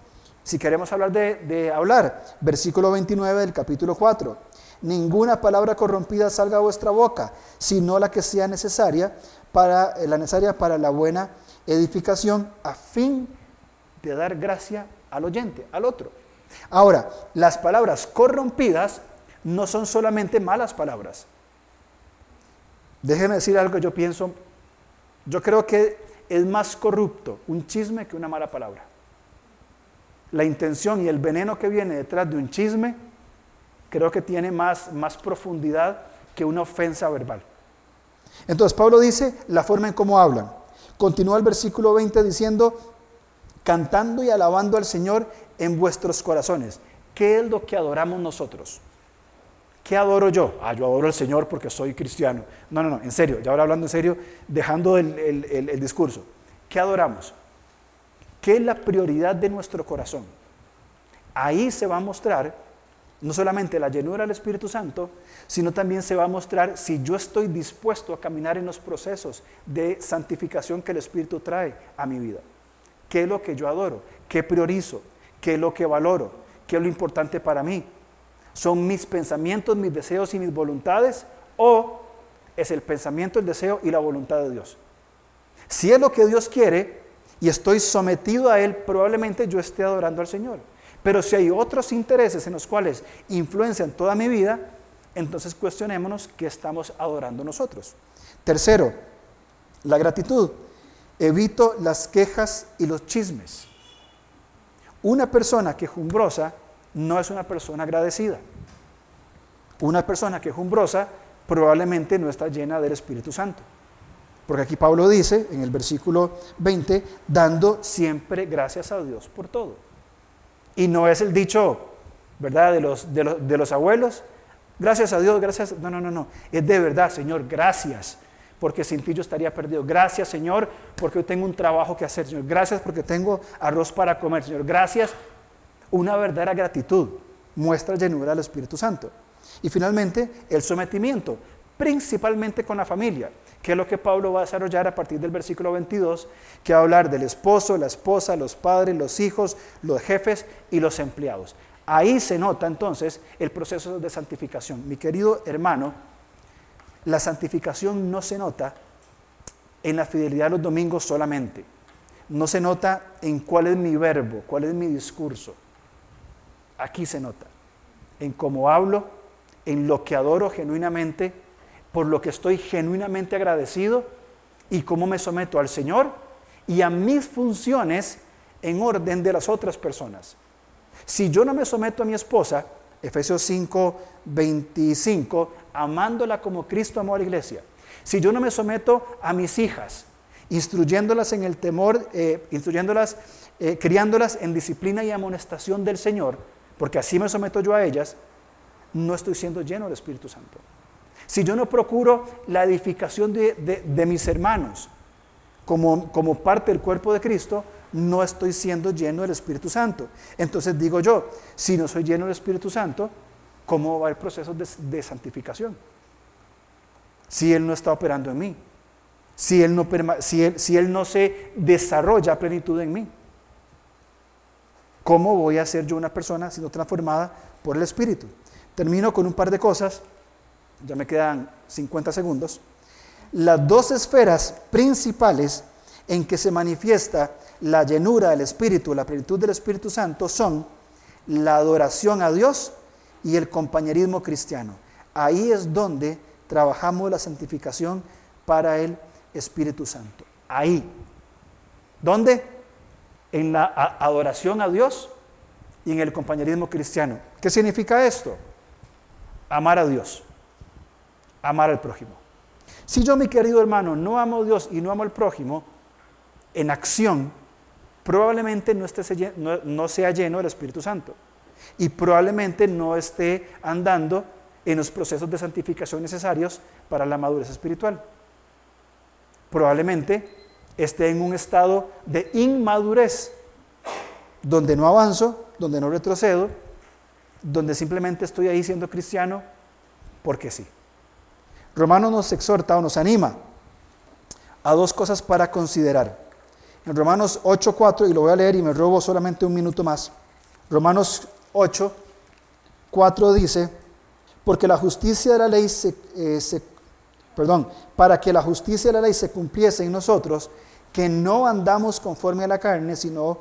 Si queremos hablar de, hablar, versículo 29 del capítulo 4. Ninguna palabra corrompida salga a vuestra boca, sino la que sea necesaria para eh, la necesaria para la buena edificación, a fin de dar gracia al oyente, al otro. Ahora, las palabras corrompidas no son solamente malas palabras. Déjeme decir algo yo pienso, yo creo que es más corrupto un chisme que una mala palabra. La intención y el veneno que viene detrás de un chisme creo que tiene más, más profundidad que una ofensa verbal. Entonces Pablo dice la forma en cómo hablan. Continúa el versículo 20 diciendo, cantando y alabando al Señor en vuestros corazones. ¿Qué es lo que adoramos nosotros? ¿Qué adoro yo? Ah, yo adoro al Señor porque soy cristiano. No, no, no, en serio, ya ahora hablando en serio, dejando el, el discurso. ¿Qué adoramos? ¿Qué es la prioridad de nuestro corazón? Ahí se va a mostrar no solamente la llenura del Espíritu Santo, sino también se va a mostrar si yo estoy dispuesto a caminar en los procesos de santificación que el Espíritu trae a mi vida. ¿Qué es lo que yo adoro? ¿Qué priorizo? ¿Qué es lo que valoro? ¿Qué es lo importante para mí? ¿Son mis pensamientos, mis deseos y mis voluntades? ¿O es el pensamiento, el deseo y la voluntad de Dios? Si es lo que Dios quiere y estoy sometido a Él, probablemente yo esté adorando al Señor. Pero si hay otros intereses en los cuales influencian toda mi vida, entonces cuestionémonos qué estamos adorando nosotros. Tercero, la gratitud. Evito las quejas y los chismes. Una persona quejumbrosa no es una persona agradecida. Una persona quejumbrosa probablemente no está llena del Espíritu Santo. Porque aquí Pablo dice en el versículo 20, dando siempre gracias a Dios por todo. Y no es el dicho, ¿verdad?, de los, de los, de los abuelos. Gracias a Dios, gracias. No, no, no, no. Es de verdad, Señor, gracias porque sin ti yo estaría perdido. Gracias, Señor, porque hoy tengo un trabajo que hacer, Señor. Gracias porque tengo arroz para comer, Señor. Gracias. Una verdadera gratitud muestra llenura del Espíritu Santo. Y finalmente, el sometimiento, principalmente con la familia, que es lo que Pablo va a desarrollar a partir del versículo 22, que va a hablar del esposo, la esposa, los padres, los hijos, los jefes y los empleados. Ahí se nota entonces el proceso de santificación. Mi querido hermano, la santificación no se nota en la fidelidad de los domingos solamente. No se nota en cuál es mi verbo, cuál es mi discurso. Aquí se nota. En cómo hablo, en lo que adoro genuinamente, por lo que estoy genuinamente agradecido y cómo me someto al Señor y a mis funciones en orden de las otras personas. Si yo no me someto a mi esposa, Efesios 5, 25, amándola como Cristo amó a la iglesia. Si yo no me someto a mis hijas, instruyéndolas en el temor, eh, instruyéndolas, eh, criándolas en disciplina y amonestación del Señor, porque así me someto yo a ellas, no estoy siendo lleno del Espíritu Santo. Si yo no procuro la edificación de, mis hermanos como, como parte del cuerpo de Cristo, no estoy siendo lleno del Espíritu Santo. Entonces digo yo, si no soy lleno del Espíritu Santo, ¿cómo va el proceso de, santificación? Si Él no está operando en mí, si él, no, si, él, si él no se desarrolla a plenitud en mí. ¿Cómo voy a ser yo una persona siendo transformada por el Espíritu? Termino con un par de cosas, ya me quedan 50 segundos. Las dos esferas principales en que se manifiesta la llenura del Espíritu, la plenitud del Espíritu Santo son la adoración a Dios y el compañerismo cristiano. Ahí es donde trabajamos la santificación para el Espíritu Santo. Ahí. ¿Dónde? En la adoración a Dios y en el compañerismo cristiano. ¿Qué significa esto? Amar a Dios, amar al prójimo. Si yo, mi querido hermano, no amo a Dios y no amo al prójimo, en acción, probablemente no, esté, no sea lleno del Espíritu Santo y probablemente no esté andando en los procesos de santificación necesarios para la madurez espiritual. probablemente esté en un estado de inmadurez, donde no avanzo, donde no retrocedo, donde simplemente estoy ahí siendo cristiano porque sí. Romanos nos exhorta o nos anima a dos cosas para considerar. En Romanos 8.4, y lo voy a leer y me robo solamente un minuto más. Romanos 8, 4 dice, porque la justicia de la ley se, eh, perdón, para que la justicia de la ley se cumpliese en nosotros, que no andamos conforme a la carne, sino,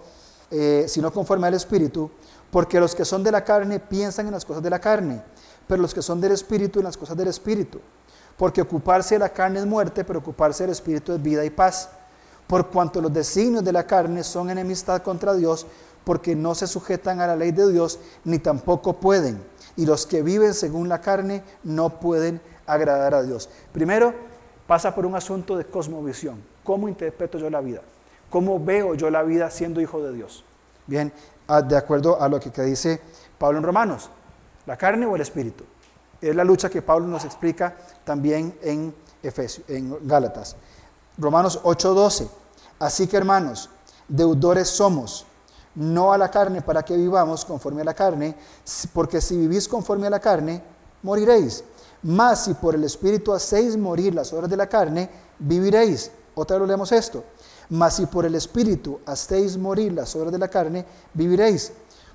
eh, sino conforme al Espíritu, porque los que son de la carne piensan en las cosas de la carne, pero los que son del Espíritu en las cosas del Espíritu. Porque ocuparse de la carne es muerte, pero ocuparse del Espíritu es vida y paz. Por cuanto los designios de la carne son enemistad contra Dios, porque no se sujetan a la ley de Dios, ni tampoco pueden. Y los que viven según la carne no pueden agradar a Dios. Primero, pasa por un asunto de cosmovisión. ¿Cómo interpreto yo la vida? ¿Cómo veo yo la vida siendo hijo de Dios? Bien, de acuerdo a lo que dice Pablo en Romanos, la carne o el espíritu. Es la lucha que Pablo nos explica también en, Efesios, en Gálatas. Romanos 8:12. Así que hermanos, deudores somos, no a la carne para que vivamos conforme a la carne, porque si vivís conforme a la carne, moriréis. Mas si por el Espíritu hacéis morir las obras de la carne, viviréis. Otra vez leemos esto. Mas si por el Espíritu hacéis morir las obras de la carne, viviréis.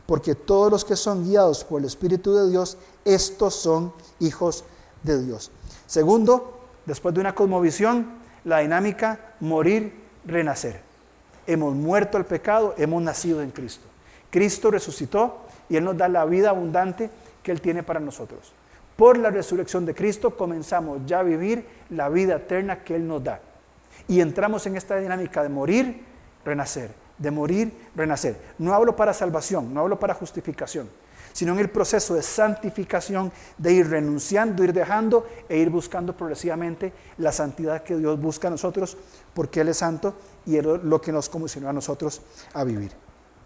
Porque todos los que son guiados por el Espíritu de Dios, estos son hijos de Dios. Segundo, después de una cosmovisión, la dinámica morir, renacer. Hemos muerto al pecado, hemos nacido en Cristo. Cristo resucitó y Él nos da la vida abundante que Él tiene para nosotros. Por la resurrección de Cristo comenzamos ya a vivir la vida eterna que Él nos da. Y entramos en esta dinámica de morir, renacer, de morir, renacer. No hablo para salvación, no hablo para justificación, sino en el proceso de santificación, de ir renunciando, ir dejando e ir buscando progresivamente la santidad que Dios busca a nosotros, porque Él es santo y es lo que nos comisionó a nosotros a vivir.